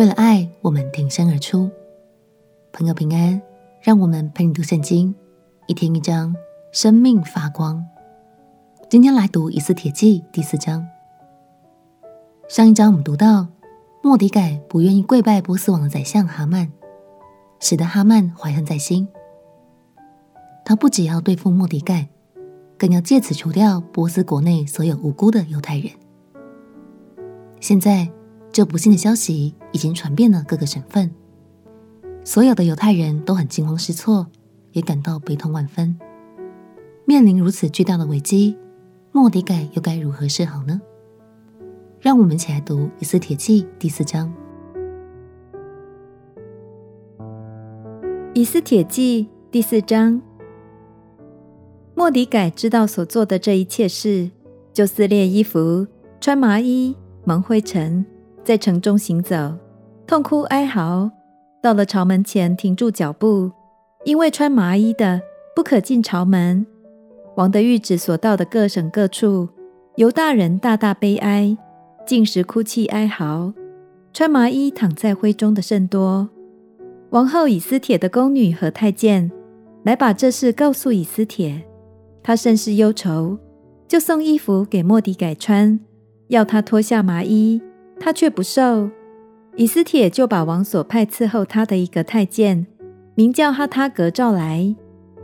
为了爱，我们挺身而出。朋友平安，让我们陪你读圣经，一天一章，生命发光。今天来读《以斯帖记》第四章。上一章我们读到，莫底改不愿意跪拜波斯王的宰相哈曼，使得哈曼怀恨在心。他不只要对付莫底改，更要借此除掉波斯国内所有无辜的犹太人。现在，这不幸的消息已经传遍了各个省份，所有的犹太人都很惊慌失措，也感到悲痛万分。面临如此巨大的危机，末底改又该如何是好呢？让我们一起来读《以斯帖记》第四章。《以斯帖记》第四章，莫底改知道所做的这一切事，就撕裂衣服，穿麻衣。蒙灰尘，在城中行走，痛哭哀嚎。到了朝门前，停住脚步，因为穿麻衣的不可进朝门。王的御旨所到的各省各处，犹大人大大悲哀，禁食哭泣哀嚎，穿麻衣躺在灰中的甚多。王后以斯帖的宫女和太监来把这事告诉以斯帖，她甚是忧愁，就送衣服给莫迪改穿。要他脱下麻衣，他却不受。以斯帖就把王所派伺候他的一个太监，名叫哈他格召来，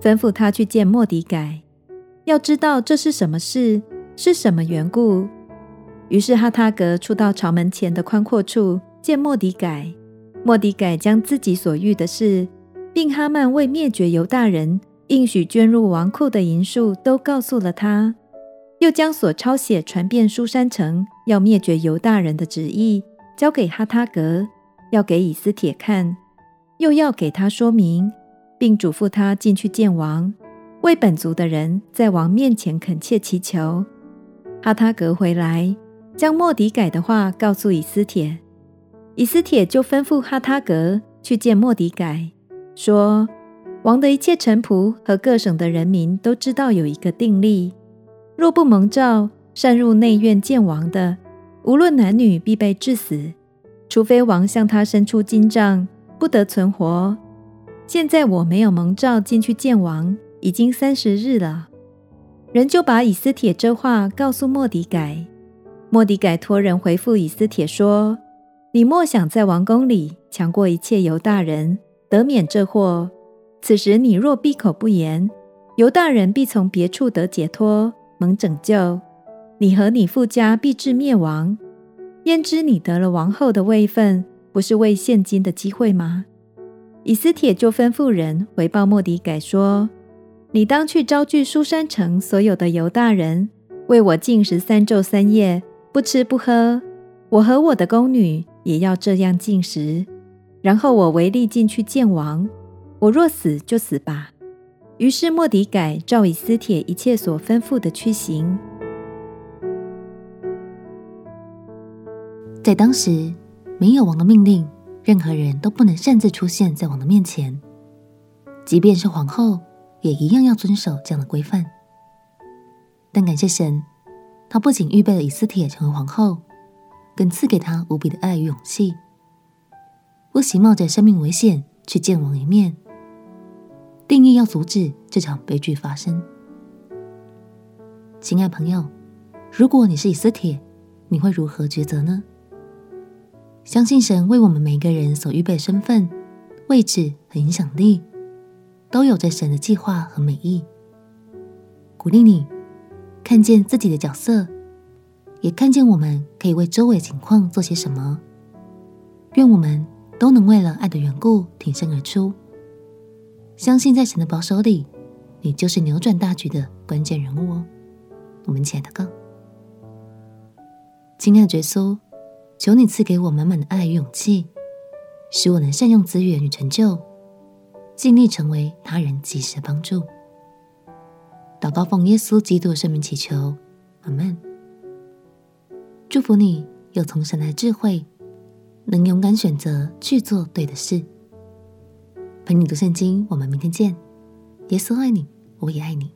吩咐他去见莫迪改，要知道这是什么事，是什么缘故。于是哈他格出到朝门前的宽阔处见莫迪改。莫迪改将自己所遇的事，并哈曼为灭绝犹大人应许捐入王库的银数，都告诉了他。又将所抄写传遍书珊城要灭绝犹大人的旨意交给哈他革，要给以斯帖看，又要给他说明，并嘱咐他进去见王，为本族的人在王面前恳切祈求。哈他革回来，将末底改的话告诉以斯帖，以斯帖就吩咐哈他革去见末底改，说：王的一切臣仆和各省的人民都知道有一个定例。若不蒙召，擅入内院见王的，无论男女，必被致死，除非王向他伸出金杖，不得存活。现在我没有蒙召进去见王，已经三十日了。人就把以斯帖这话告诉末底改。莫底改托人回复以斯帖说：“你莫想在王宫里强过一切犹大人，得免这祸。此时你若闭口不言，犹大人必从别处得解脱。”蒙拯救，你和你父家必至灭亡。焉知你得了王后的位分，不是为现今的机会吗？以斯帖就吩咐人回报末底改说：“你当去招聚书珊城所有的犹大人，为我禁食三昼三夜，不吃不喝。我和我的宫女也要这样禁食。然后我违例进去见王，我若死就死吧。”于是莫底改照以斯帖一切所吩咐的去行。在当时，没有王的命令，任何人都不能擅自出现在王的面前，即便是皇后，也一样要遵守这样的规范。但感谢神，他不仅预备了以斯帖成为皇后，更赐给他无比的爱与勇气，不惜冒着生命危险去见王一面。定意要阻止这场悲剧发生。亲爱朋友，如果你是以斯帖，你会如何抉择呢？相信神为我们每一个人所预备身份、位置和影响力，都有着神的计划和美意。鼓励你看见自己的角色，也看见我们可以为周围情况做些什么。愿我们都能为了爱的缘故挺身而出。相信在神的保守里，你就是扭转大局的关键人物哦。我们亲爱的哥，亲爱的耶稣，求你赐给我满满的爱与勇气，使我能善用资源与成就，尽力成为他人及时的帮助。祷告奉耶稣基督的圣名祈求，阿门。祝福你有从神来的智慧，能勇敢选择去做对的事。陪你读圣经，我们明天见。耶稣爱你，我也爱你。